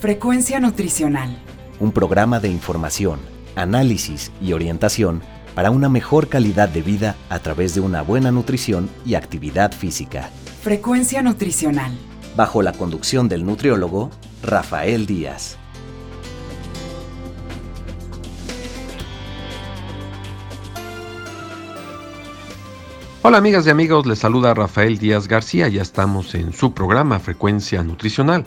Frecuencia Nutricional. Un programa de información, análisis y orientación para una mejor calidad de vida a través de una buena nutrición y actividad física. Frecuencia Nutricional. Bajo la conducción del nutriólogo Rafael Díaz. Hola amigas y amigos, les saluda Rafael Díaz García, ya estamos en su programa Frecuencia Nutricional,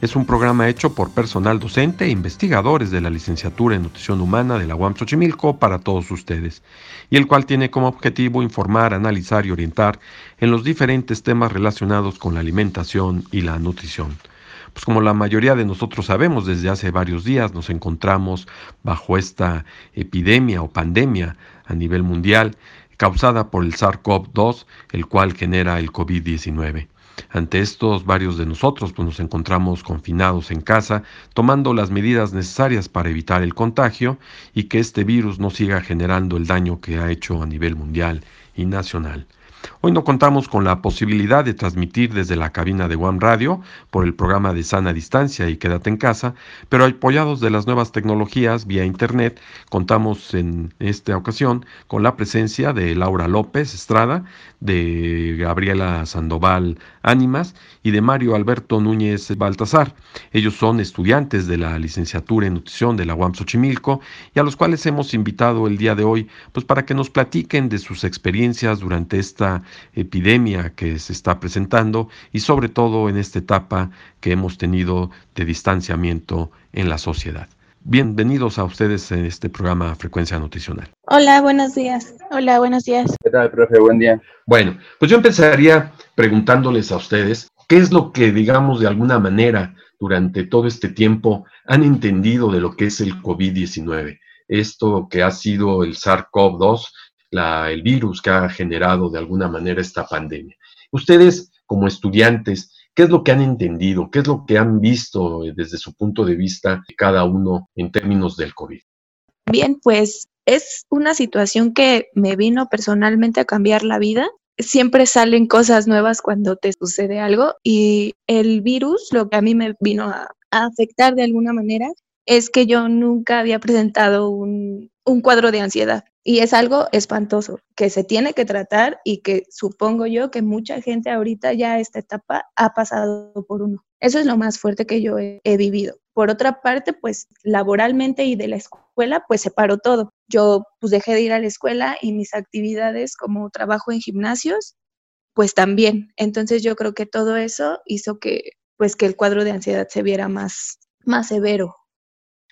es un programa hecho por personal docente e investigadores de la licenciatura en nutrición humana de la UAM Xochimilco para todos ustedes, y el cual tiene como objetivo informar, analizar y orientar en los diferentes temas relacionados con la alimentación y la nutrición. Pues como la mayoría de nosotros sabemos, desde hace varios días nos encontramos bajo esta epidemia o pandemia a nivel mundial causada por el SARS-CoV-2, el cual genera el COVID-19. Ante estos, varios de nosotros pues, nos encontramos confinados en casa, tomando las medidas necesarias para evitar el contagio y que este virus no siga generando el daño que ha hecho a nivel mundial y nacional. Hoy no contamos con la posibilidad de transmitir desde la cabina de One Radio por el programa de sana distancia y quédate en casa, pero apoyados de las nuevas tecnologías vía Internet, contamos en esta ocasión con la presencia de Laura López Estrada, de Gabriela Sandoval Ánimas y de Mario Alberto Núñez Baltasar. Ellos son estudiantes de la licenciatura en nutrición de la UAM Xochimilco y a los cuales hemos invitado el día de hoy pues para que nos platiquen de sus experiencias durante esta epidemia que se está presentando y sobre todo en esta etapa que hemos tenido de distanciamiento en la sociedad. Bienvenidos a ustedes en este programa Frecuencia Nutricional. Hola, buenos días. Hola, buenos días. ¿Qué tal, profe? Buen día. Bueno, pues yo empezaría preguntándoles a ustedes qué es lo que, digamos, de alguna manera durante todo este tiempo han entendido de lo que es el COVID-19. Esto que ha sido el SARS-CoV-2 el virus que ha generado de alguna manera esta pandemia. Ustedes, como estudiantes, ¿qué es lo que han entendido? ¿Qué es lo que han visto desde su punto de vista cada uno en términos del COVID? Bien, pues es una situación que me vino personalmente a cambiar la vida. Siempre salen cosas nuevas cuando te sucede algo y el virus, lo que a mí me vino a, afectar de alguna manera, es que yo nunca había presentado un, un cuadro de ansiedad. Y es algo espantoso que se tiene que tratar y que supongo yo que mucha gente ahorita ya esta etapa ha pasado por uno. Eso es lo más fuerte que yo he, vivido. Por otra parte, pues laboralmente y de la escuela, pues se paró todo. Yo pues dejé de ir a la escuela y mis actividades como trabajo en gimnasios, pues también. Entonces yo creo que todo eso hizo que pues que el cuadro de ansiedad se viera más, más severo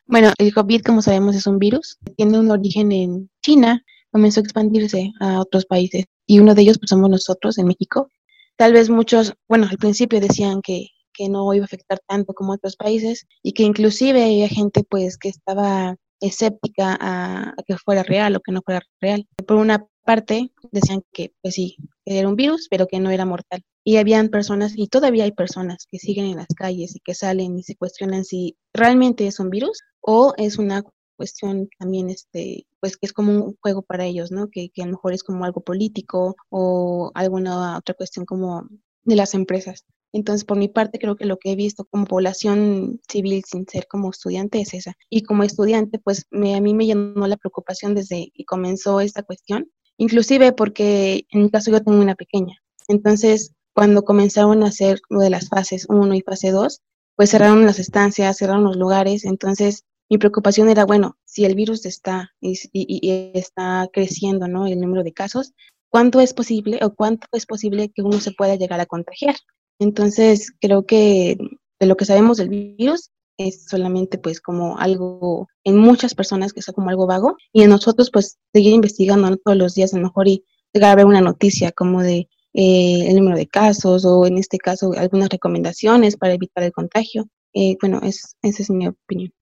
bueno, el COVID, como sabemos, es un virus. Tiene un origen en China, comenzó a expandirse a otros países y uno de ellos pues, somos nosotros en México. Tal vez muchos, bueno, al principio decían que, que no iba a afectar tanto como otros países y que inclusive había gente pues que estaba escéptica a, a, que fuera real o que no fuera real. Por una parte decían que pues sí, que era un virus, pero que no era mortal. Y habían personas, y todavía hay personas que siguen en las calles y que salen y se cuestionan si realmente es un virus o es una cuestión también, este, pues que es como un juego para ellos, ¿no? Que, que a lo mejor es como algo político o alguna otra cuestión como de las empresas. Entonces, por mi parte, creo que lo que he visto como población civil sin ser como estudiante es esa. Y como estudiante, pues me, a mí me llenó la preocupación desde que comenzó esta cuestión, inclusive porque en mi caso yo tengo una pequeña. Entonces, cuando comenzaron a hacer lo de las fases 1 y fase 2, pues cerraron las estancias, cerraron los lugares, entonces mi preocupación era, bueno, si el virus está y, está creciendo, ¿no? El número de casos, ¿cuánto es posible o cuánto es posible que uno se pueda llegar a contagiar? Entonces, creo que de lo que sabemos del virus es solamente pues como algo en muchas personas que es como algo vago y en nosotros pues seguir investigando todos los días a lo mejor y llegar a ver una noticia como de eh, el número de casos o en este caso algunas recomendaciones para evitar el contagio. Eh, bueno, es, esa es mi opinión.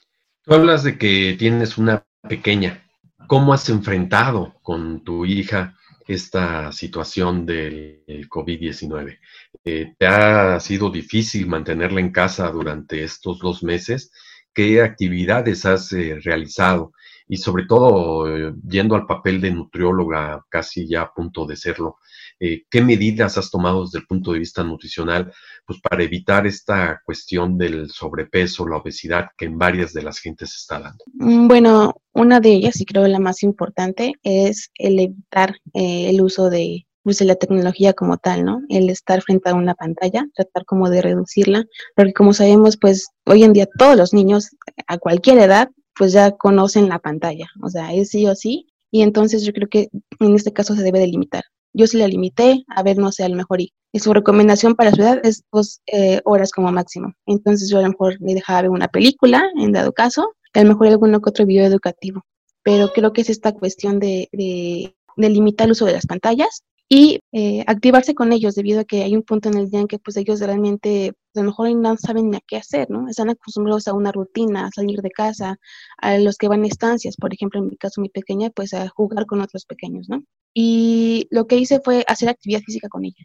Tú hablas de que tienes una pequeña. ¿Cómo has enfrentado con tu hija esta situación del COVID-19? Eh, ¿Te ha sido difícil mantenerla en casa durante estos dos meses? ¿Qué actividades has eh, realizado? Y sobre todo, eh, yendo al papel de nutrióloga, casi ya a punto de serlo, eh, ¿qué medidas has tomado desde el punto de vista nutricional pues, para evitar esta cuestión del sobrepeso, la obesidad que en varias de las gentes está dando? Mm, bueno, una de ellas, y creo la más importante, es el evitar eh, el uso de, pues, de la tecnología como tal, ¿no? El estar frente a una pantalla, tratar como de reducirla, porque como sabemos, pues hoy en día todos los niños a cualquier edad, pues ya conocen la pantalla, o sea, es sí o sí, y entonces yo creo que en este caso se debe de limitar. Yo sí la limité, a ver, no sé, a lo mejor, y, su recomendación para su edad es dos eh, horas como máximo. Entonces yo a lo mejor le dejaba ver una película, en dado caso, a lo mejor que otro video educativo. Pero creo que es esta cuestión de, de, de limitar el uso de las pantallas y eh, activarse con ellos debido a que hay un punto en el día en que pues ellos realmente pues, a lo mejor no saben ni a qué hacer, ¿no? Están acostumbrados a una rutina, a salir de casa, a los que van a estancias, por ejemplo, en mi caso mi pequeña, pues a jugar con otros pequeños, ¿no? Y lo que hice fue hacer actividad física con ella.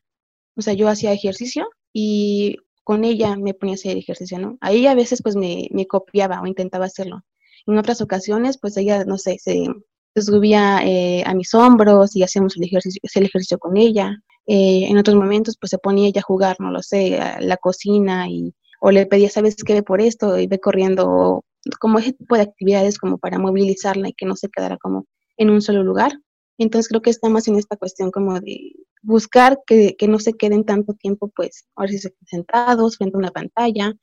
O sea, yo hacía ejercicio y con ella me ponía a hacer ejercicio, ¿no? Ahí a veces pues me, me copiaba o intentaba hacerlo. En otras ocasiones, pues ella, no sé, se, subía eh, a mis hombros y hacíamos el ejercicio, el ejercicio con ella. Eh, en otros momentos, pues se ponía ella a jugar, no lo sé, a la cocina y o le pedía, ¿sabes qué? Ve por esto y ve corriendo, como ese tipo de actividades como para movilizarla y que no se quedara como en un solo lugar. Entonces creo que está más en esta cuestión como de buscar que, que no se queden tanto tiempo, pues, ahora sí sentados frente a una pantalla.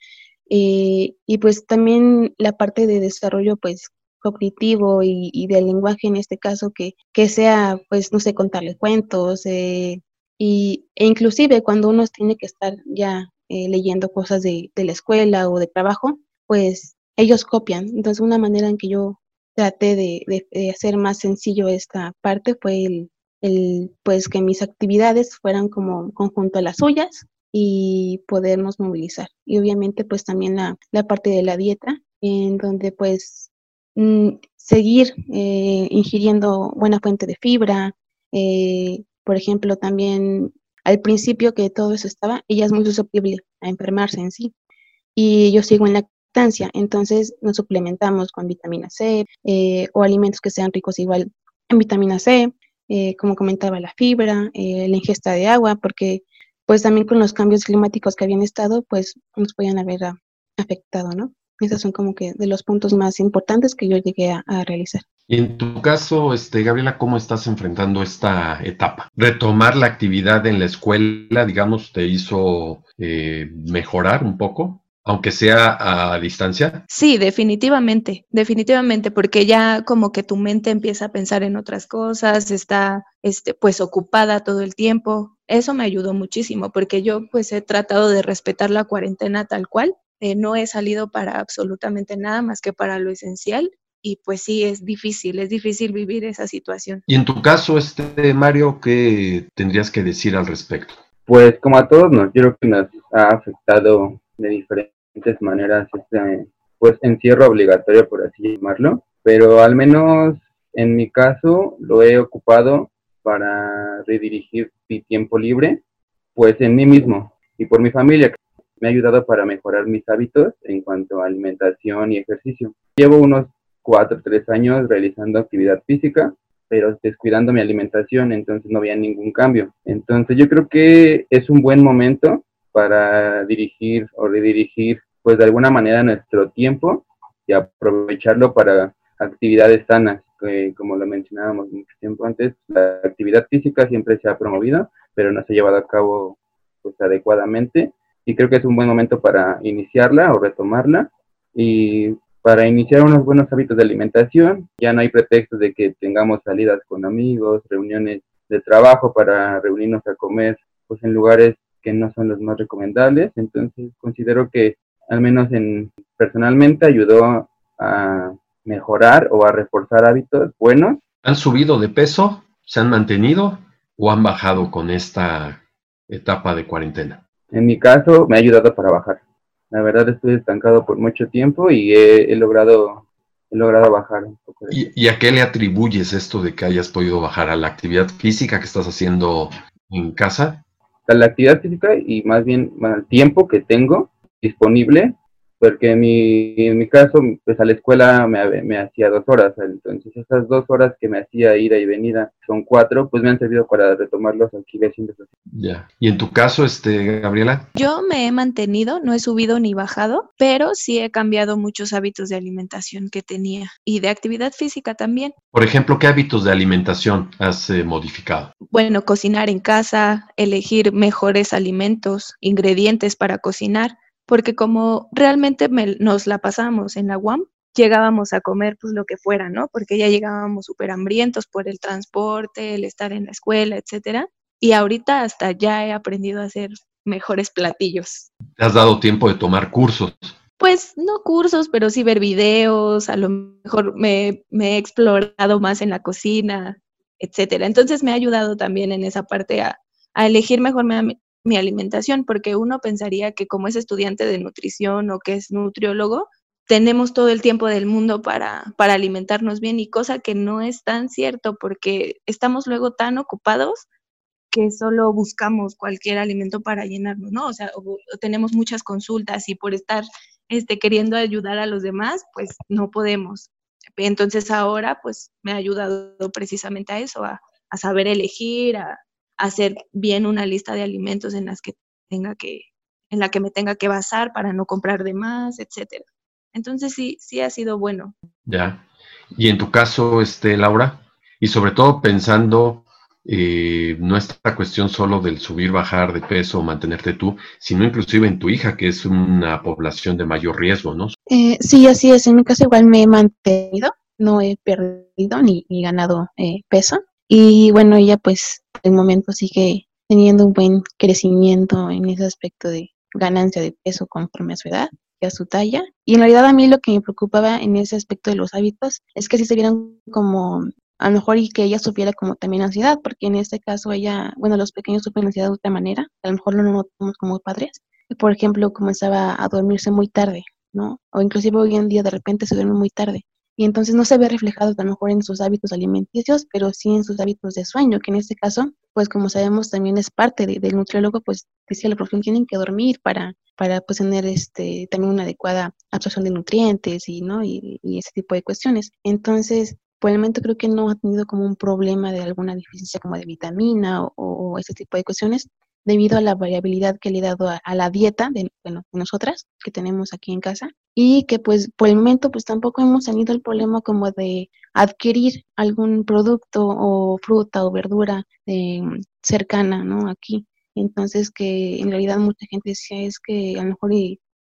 Eh, y pues también la parte de desarrollo, pues, cognitivo y, del lenguaje en este caso que, que sea, pues, no sé, contarle cuentos eh, y, e inclusive cuando uno tiene que estar ya eh, leyendo cosas de, de, la escuela o de trabajo, pues ellos copian. Entonces una manera en que yo traté de, de hacer más sencillo esta parte fue el, el, pues que mis actividades fueran como conjunto a las suyas y podernos movilizar. Y obviamente pues también la, la parte de la dieta, en donde pues Mm, seguir eh, ingiriendo buena fuente de fibra. Eh, por ejemplo, también al principio que todo eso estaba, ella es muy susceptible a enfermarse en sí. Y yo sigo en lactancia, entonces nos suplementamos con vitamina C eh, o alimentos que sean ricos igual en vitamina C, como comentaba la fibra, la ingesta de agua, porque pues también con los cambios climáticos que habían estado, pues nos podían haber afectado, ¿no? Esos son como que de los puntos más importantes que yo llegué a, a, realizar. Y en tu caso, este, Gabriela, ¿cómo estás enfrentando esta etapa? ¿Retomar la actividad en la escuela, digamos, te hizo eh, mejorar un poco? aunque sea a distancia? Sí, definitivamente, definitivamente, porque ya como que tu mente empieza a pensar en otras cosas, está este, pues ocupada todo el tiempo. Eso me ayudó muchísimo, porque yo pues he tratado de respetar la cuarentena tal cual eh, no he salido para absolutamente nada más que para lo esencial y pues sí, es difícil, es difícil vivir esa situación. Y en tu caso, este Mario, ¿qué tendrías que decir al respecto? Pues como a todos, nos, yo creo que nos ha afectado de diferentes maneras este pues encierro obligatorio, por así llamarlo, pero al menos en mi caso lo he ocupado para redirigir mi tiempo libre, pues en mí mismo y por mi familia, me ha ayudado para mejorar mis hábitos en cuanto a alimentación y ejercicio. Llevo unos cuatro o tres años realizando actividad física, pero descuidando mi alimentación, entonces no había ningún cambio. Entonces yo creo que es un buen momento para dirigir o redirigir, pues de alguna manera, nuestro tiempo y aprovecharlo para actividades sanas. Que, como lo mencionábamos mucho tiempo antes, la actividad física siempre se ha promovido, pero no se ha llevado a cabo pues adecuadamente y creo que es un buen momento para iniciarla o retomarla y para iniciar unos buenos hábitos de alimentación. Ya no hay pretextos de que tengamos salidas con amigos, reuniones de trabajo para reunirnos a comer pues en lugares que no son los más recomendables. Entonces considero que al menos en personalmente ayudó a mejorar o a reforzar hábitos buenos. ¿Han subido de peso? ¿Se han mantenido o han bajado con esta etapa de cuarentena? En mi caso, me ha ayudado para bajar. La verdad, estoy estancado por mucho tiempo y he, he logrado he logrado bajar un poco. ¿Y, ¿Y, a qué le atribuyes esto de que hayas podido bajar? ¿A la actividad física que estás haciendo en casa? A la actividad física y más bien al tiempo que tengo disponible porque en mi, en mi caso, pues a la escuela me, me, hacía dos horas, entonces esas dos horas que me hacía ida y venida son cuatro, pues me han servido para retomar los alquileres. Ya. ¿Y en tu caso, este, Gabriela? Yo me he mantenido, no he subido ni bajado, pero sí he cambiado muchos hábitos de alimentación que tenía y de actividad física también. Por ejemplo, ¿qué hábitos de alimentación has eh, modificado? Bueno, cocinar en casa, elegir mejores alimentos, ingredientes para cocinar porque como realmente nos la pasamos en la UAM, llegábamos a comer pues lo que fuera, ¿no? Porque ya llegábamos súper hambrientos por el transporte, el estar en la escuela, etcétera. Y ahorita hasta ya he aprendido a hacer mejores platillos. ¿Te has dado tiempo de tomar cursos? Pues no cursos, pero sí ver videos, a lo mejor me, he explorado más en la cocina, etcétera. Entonces me ha ayudado también en esa parte a, a elegir mejor mi, alimentación, porque uno pensaría que como es estudiante de nutrición o que es nutriólogo, tenemos todo el tiempo del mundo para, para alimentarnos bien y cosa que no es tan cierto porque estamos luego tan ocupados que solo buscamos cualquier alimento para llenarnos, ¿no? O sea, tenemos muchas consultas y por estar este, queriendo ayudar a los demás, pues no podemos. Entonces ahora, pues me ha ayudado precisamente a eso, a, a saber elegir, a, hacer bien una lista de alimentos en las que tenga que, en la que me tenga que basar para no comprar de más, etcétera. Entonces sí, sí ha sido bueno. Ya. Y en tu caso, este, Laura, y sobre todo pensando eh, no esta cuestión solo del subir, bajar de peso, mantenerte tú, sino inclusive en tu hija, que es una población de mayor riesgo, ¿no? Eh, sí, así es. En mi caso igual me he mantenido, no he perdido ni, ganado eh, peso. Y bueno, ella pues el momento sigue teniendo un buen crecimiento en ese aspecto de ganancia de peso conforme a su edad y a su talla. Y en realidad a mí lo que me preocupaba en ese aspecto de los hábitos es que si se vieran como a lo mejor y que ella supiera como también ansiedad, porque en este caso ella, bueno, los pequeños sufren ansiedad de otra manera, a lo mejor no lo notamos como padres. Por ejemplo, comenzaba a dormirse muy tarde, ¿no? O inclusive hoy en día de repente se duerme muy tarde y entonces no se ve reflejado a lo mejor en sus hábitos alimenticios, pero sí en sus hábitos de sueño, que en este caso, pues como sabemos también es parte del nutriólogo, pues decía la profesión, tienen que dormir para, para pues tener este, también una adecuada absorción de nutrientes y, ¿no? y, ese tipo de cuestiones. Entonces, por el momento creo que no ha tenido como un problema de alguna deficiencia como de vitamina o, ese tipo de cuestiones, debido a la variabilidad que le he dado a, la dieta de, bueno, de nosotras que tenemos aquí en casa y que pues por el momento pues tampoco hemos tenido el problema como de adquirir algún producto o fruta o verdura eh, cercana, ¿no? Aquí. Entonces que en realidad mucha gente decía es que a lo mejor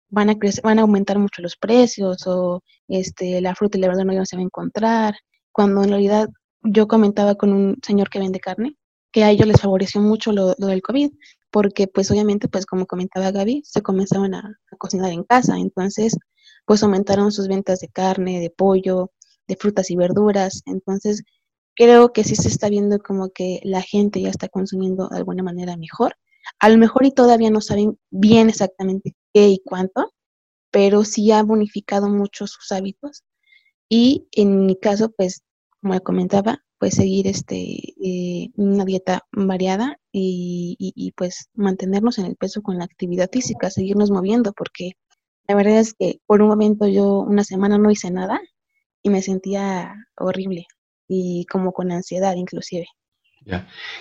van a crecer, van a aumentar mucho los precios o este la fruta y la verdura no se va a encontrar, cuando en realidad yo comentaba con un señor que vende carne que a ellos les favoreció mucho lo, del COVID, porque pues obviamente, pues como comentaba Gaby, se comenzaban a, cocinar en casa, entonces pues aumentaron sus ventas de carne, de pollo, de frutas y verduras, entonces creo que sí se está viendo como que la gente ya está consumiendo de alguna manera mejor. A lo mejor y todavía no saben bien exactamente qué y cuánto, pero sí ha bonificado mucho sus hábitos. Y en mi caso, pues, como comentaba, pues seguir este, eh, una dieta variada y, pues mantenernos en el peso con la actividad física, seguirnos moviendo, porque la verdad es que por un momento yo una semana no hice nada y me sentía horrible y como con ansiedad inclusive.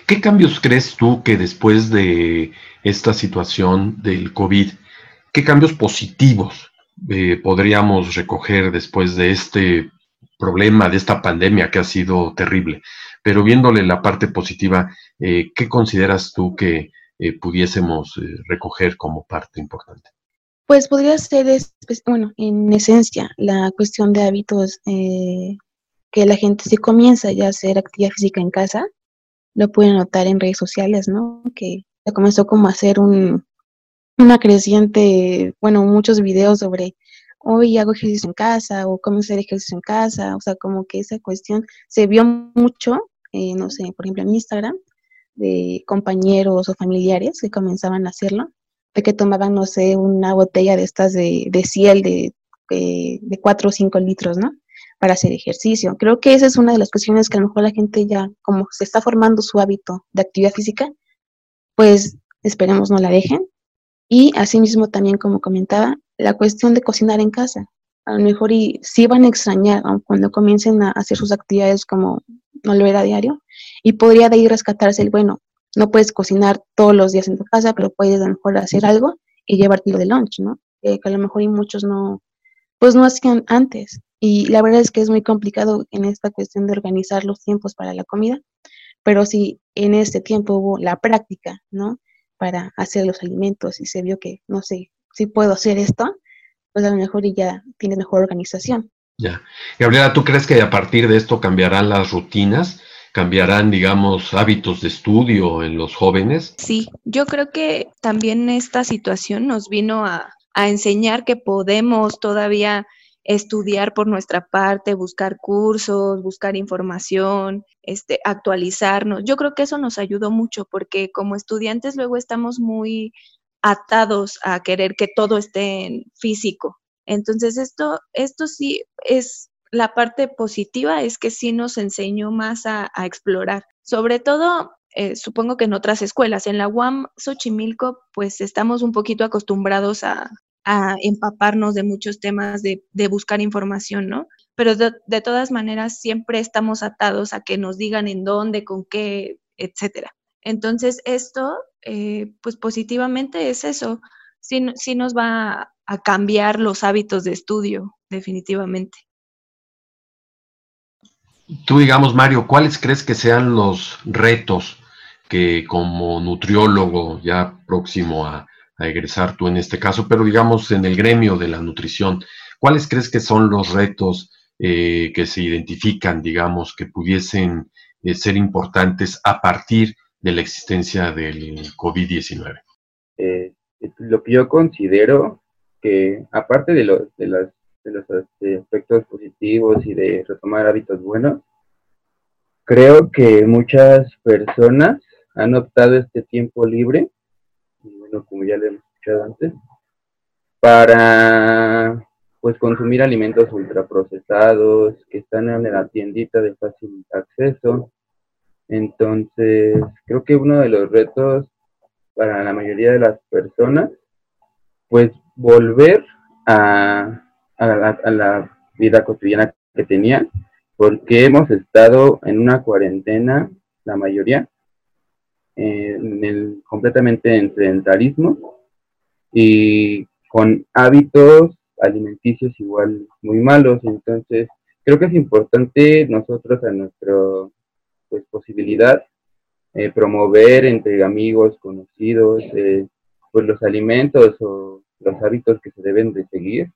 ¿Qué cambios crees tú que después de esta situación del COVID, qué cambios positivos eh, podríamos recoger después de este problema de esta pandemia que ha sido terrible. Pero viéndole la parte positiva, eh, ¿qué consideras tú que eh, pudiésemos recoger como parte importante? Pues podría ser, bueno, en esencia, la cuestión de hábitos que la gente si comienza ya a hacer actividad física en casa, lo pueden notar en redes sociales, ¿no? Que ya comenzó como a hacer un, una creciente, bueno, muchos videos sobre hoy hago ejercicio en casa o cómo hacer ejercicio en casa, o sea, como que esa cuestión se vio mucho, eh, no sé, por ejemplo en Instagram, de compañeros o familiares que comenzaban a hacerlo, de que tomaban, no sé, una botella de estas de, de ciel de, de, de 4 o 5 litros, ¿no? para hacer ejercicio. Creo que esa es una de las cuestiones que a lo mejor la gente ya, como se está formando su hábito de actividad física, pues esperemos no la dejen. Y asimismo también, como comentaba, la cuestión de cocinar en casa. A lo mejor y sí van a extrañar cuando comiencen a hacer sus actividades como no lo era diario, y podría de ahí rescatarse el, bueno, no puedes cocinar todos los días en tu casa, pero puedes a lo mejor hacer algo y llevártelo de lunch, ¿no? que a lo mejor y muchos no, pues no hacían antes. Y la verdad es que es muy complicado en esta cuestión de organizar los tiempos para la comida, pero si en este tiempo hubo la práctica, ¿no? Para hacer los alimentos y se vio que, no sé, si puedo hacer esto, pues a lo mejor y ya tiene mejor organización. Ya. Gabriela, ¿tú crees que a partir de esto cambiarán las rutinas? ¿Cambiarán, digamos, hábitos de estudio en los jóvenes? Sí, yo creo que también esta situación nos vino a, enseñar que podemos todavía estudiar por nuestra parte, buscar cursos, buscar información, este, actualizarnos. Yo creo que eso nos ayudó mucho porque como estudiantes luego estamos muy atados a querer que todo esté en físico. Entonces esto, esto sí es la parte positiva, es que sí nos enseñó más a, explorar. Sobre todo, eh, supongo que en otras escuelas, en la UAM Xochimilco, pues estamos un poquito acostumbrados a, empaparnos de muchos temas, de, buscar información, ¿no? Pero de, todas maneras siempre estamos atados a que nos digan en dónde, con qué, etcétera. Entonces esto, eh, pues positivamente es eso, sí nos va a cambiar los hábitos de estudio, definitivamente. Tú, digamos, Mario, ¿cuáles crees que sean los retos que como nutriólogo ya próximo a, a egresar tú en este caso, pero digamos en el gremio de la nutrición, ¿cuáles crees que son los retos eh, que se identifican, digamos, que pudiesen eh, ser importantes a partir de la existencia del COVID-19? Eh, lo que yo considero que, aparte de, los de, los este, aspectos positivos y de retomar hábitos buenos, creo que muchas personas han optado este tiempo libre como ya le hemos escuchado antes, para pues consumir alimentos ultraprocesados que están en la tiendita de fácil acceso. Entonces, creo que uno de los retos para la mayoría de las personas, pues volver a, a la vida cotidiana que tenían, porque hemos estado en una cuarentena, la mayoría, en el, completamente en sedentarismo y con hábitos alimenticios igual muy malos. Entonces, creo que es importante nosotros a nuestra pues, posibilidad eh, promover entre amigos, conocidos, eh, pues los alimentos o los hábitos que se deben de seguir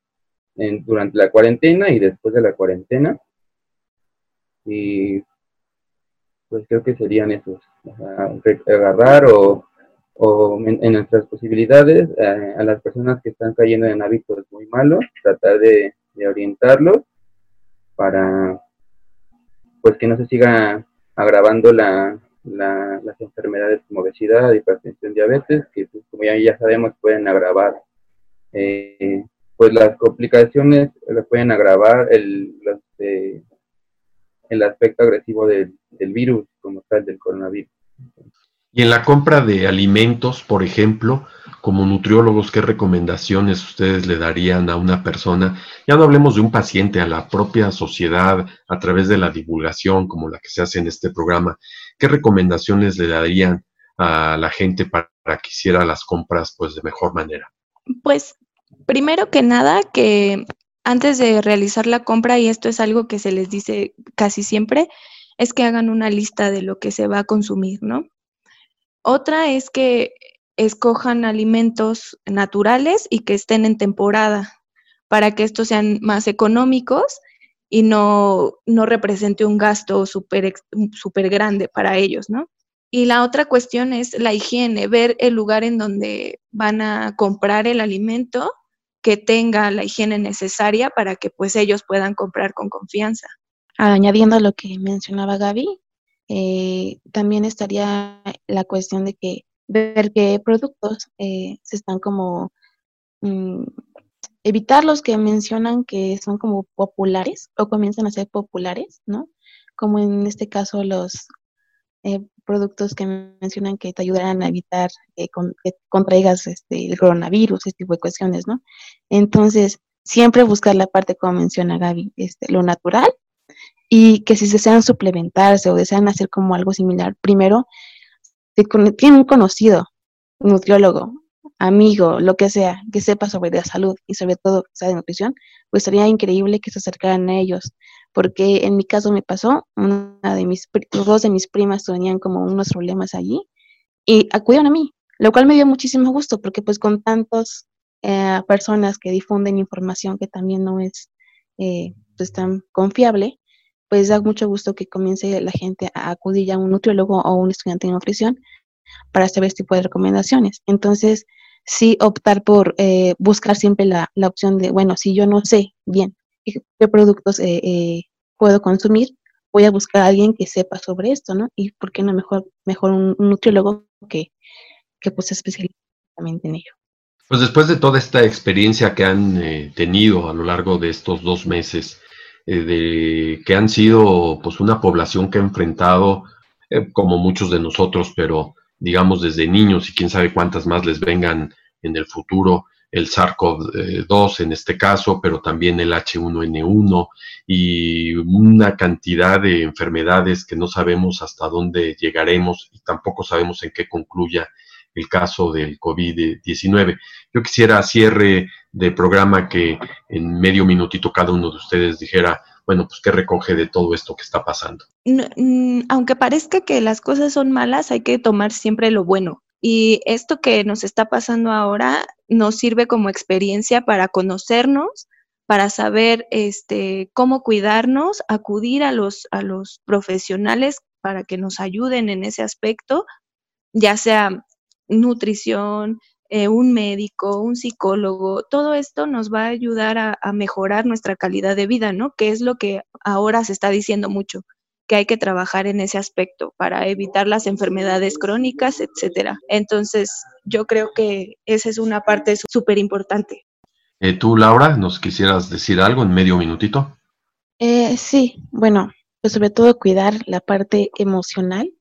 en, durante la cuarentena y después de la cuarentena. Y pues creo que serían esos, agarrar o, en, nuestras posibilidades eh, a las personas que están cayendo en hábitos muy malos, tratar de, orientarlos para pues que no se siga agravando la, las enfermedades como obesidad, hipertensión, diabetes, que pues, como ya, ya sabemos pueden agravar eh, pues las complicaciones, pueden agravar el, los, eh, el aspecto agresivo del, virus como tal, del coronavirus. Y en la compra de alimentos, por ejemplo, como nutriólogos, ¿qué recomendaciones ustedes le darían a una persona? Ya no hablemos de un paciente, a la propia sociedad, a través de la divulgación como la que se hace en este programa. ¿Qué recomendaciones le darían a la gente para, que hiciera las compras pues de mejor manera? Pues primero que nada, que antes de realizar la compra, y esto es algo que se les dice casi siempre, es que hagan una lista de lo que se va a consumir, ¿no? Otra es que escojan alimentos naturales y que estén en temporada para que estos sean más económicos y no, no represente un gasto súper super grande para ellos, ¿no? Y la otra cuestión es la higiene, ver el lugar en donde van a comprar el alimento que tenga la higiene necesaria para que pues ellos puedan comprar con confianza. Añadiendo a lo que mencionaba Gaby, eh, también estaría la cuestión de que ver qué productos eh, se están como mm, evitar los que mencionan que son como populares o comienzan a ser populares, ¿no? Como en este caso los eh, productos que mencionan que te ayudarán a evitar que contraigas este, el coronavirus, este tipo de cuestiones, ¿no? Entonces, siempre buscar la parte, como menciona Gaby, este, lo natural y que si desean suplementarse o desean hacer como algo similar, primero, si tienen un conocido, nutriólogo, amigo, lo que sea, que sepa sobre la salud y sobre todo sea de nutrición, pues sería increíble que se acercaran a ellos, porque en mi caso me pasó, una de mis, dos de mis primas tenían como unos problemas allí y acudieron a mí, lo cual me dio muchísimo gusto, porque pues con tantas eh, personas que difunden información que también no es eh, pues tan confiable, pues da mucho gusto que comience la gente a acudir a un nutriólogo o un estudiante de nutrición para saber este tipo de recomendaciones. Entonces, sí optar por eh, buscar siempre la, la, opción de, bueno, si yo no sé bien qué productos eh, eh, puedo consumir, voy a buscar a alguien que sepa sobre esto, ¿no? Y por qué no mejor, mejor un, nutriólogo que, que pues especializa en ello. Pues después de toda esta experiencia que han tenido a lo largo de estos dos meses, de que han sido pues una población que ha enfrentado, como muchos de nosotros, pero digamos, desde niños y quién sabe cuántas más les vengan en el futuro, el SARS-CoV-2 en este caso, pero también el H1N1 y una cantidad de enfermedades que no sabemos hasta dónde llegaremos y tampoco sabemos en qué concluya el caso del COVID-19. Yo quisiera cierre de programa que en medio minutito cada uno de ustedes dijera bueno, pues qué recoge de todo esto que está pasando. Mm, aunque parezca que las cosas son malas, hay que tomar siempre lo bueno. Y esto que nos está pasando ahora nos sirve como experiencia para conocernos, para saber este, cómo cuidarnos, acudir a los, a los profesionales para que nos ayuden en ese aspecto, ya sea nutrición, eh, un médico, un psicólogo, todo esto nos va a ayudar a, mejorar nuestra calidad de vida, ¿no? Que es lo que ahora se está diciendo mucho, que hay que trabajar en ese aspecto para evitar las enfermedades crónicas, etcétera. Entonces, yo creo que esa es una parte súper importante. Eh, ¿Tú, Laura, nos quisieras decir algo en medio minutito? Eh, sí, bueno, pues sobre todo cuidar la parte emocional,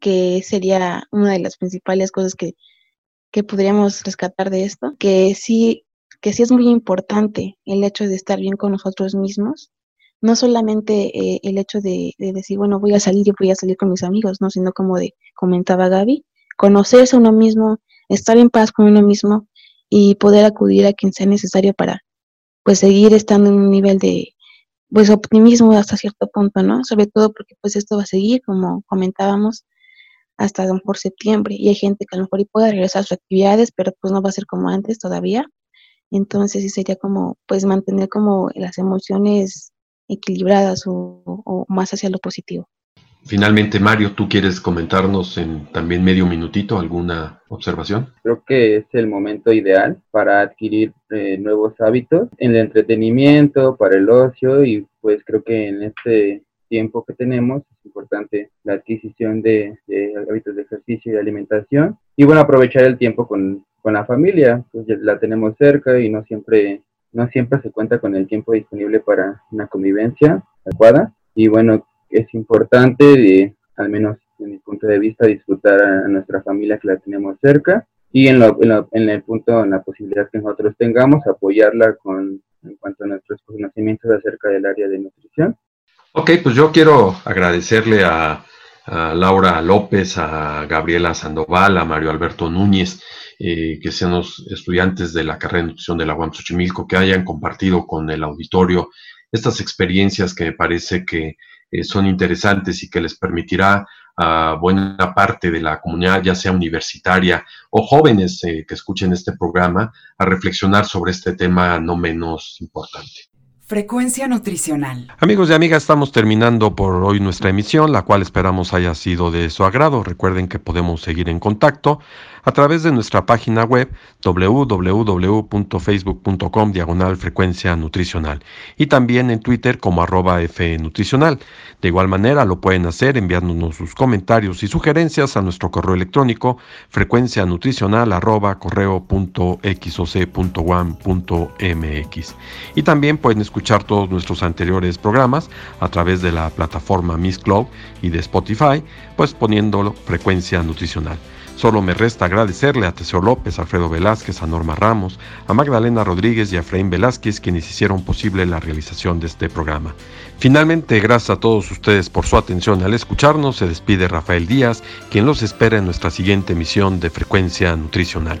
que sería una de las principales cosas que que podríamos rescatar de esto, que sí, que sí es muy importante el hecho de estar bien con nosotros mismos, no solamente eh, el hecho de, decir, bueno, voy a salir y voy a salir con mis amigos, no, sino como de comentaba Gaby, conocerse a uno mismo, estar en paz con uno mismo y poder acudir a quien sea necesario para pues seguir estando en un nivel de pues optimismo hasta cierto punto, ¿no? Sobre todo porque pues esto va a seguir, como comentábamos, hasta por septiembre y hay gente que a lo mejor puede regresar a sus actividades, pero pues no va a ser como antes todavía. Entonces sí sería como pues mantener como las emociones equilibradas o, más hacia lo positivo. Finalmente, Mario, ¿tú quieres comentarnos en también medio minutito alguna observación? Creo que es el momento ideal para adquirir eh, nuevos hábitos en el entretenimiento, para el ocio y pues creo que en este tiempo que tenemos, es importante la adquisición de, hábitos de ejercicio y de alimentación. Y bueno, aprovechar el tiempo con, con la familia, pues la tenemos cerca y no siempre, no siempre se cuenta con el tiempo disponible para una convivencia adecuada. Y bueno, es importante, de, al menos en mi punto de vista, disfrutar a nuestra familia que la tenemos cerca y en, el punto, en la posibilidad que nosotros tengamos, apoyarla con en cuanto a nuestros conocimientos acerca del área de nutrición Ok, pues yo quiero agradecerle a, Laura López, a Gabriela Sandoval, a Mario Alberto Núñez, eh, que sean los estudiantes de la carrera de nutrición de la UAM Xochimilco, que hayan compartido con el auditorio estas experiencias que me parece que eh, son interesantes y que les permitirá a buena parte de la comunidad, ya sea universitaria o jóvenes eh, que escuchen este programa, a reflexionar sobre este tema no menos importante. Frecuencia nutricional. Amigos y amigas, estamos terminando por hoy nuestra emisión, la cual esperamos haya sido de su agrado. Recuerden que podemos seguir en contacto a través de nuestra página web www.facebook.com diagonal frecuencia nutricional y también en Twitter como arroba fnutricional. De igual manera lo pueden hacer enviándonos sus comentarios y sugerencias a nuestro correo electrónico frecuencia nutricional arroba correo. Y también pueden escuchar todos nuestros anteriores programas a través de la plataforma Miss Club y de Spotify, pues poniéndolo frecuencia nutricional. Solo me resta agradecerle a Teseo López, Alfredo Velázquez, a Norma Ramos, a Magdalena Rodríguez y a Efraín Velázquez quienes hicieron posible la realización de este programa. Finalmente, gracias a todos ustedes por su atención al escucharnos, se despide Rafael Díaz, quien los espera en nuestra siguiente emisión de Frecuencia Nutricional.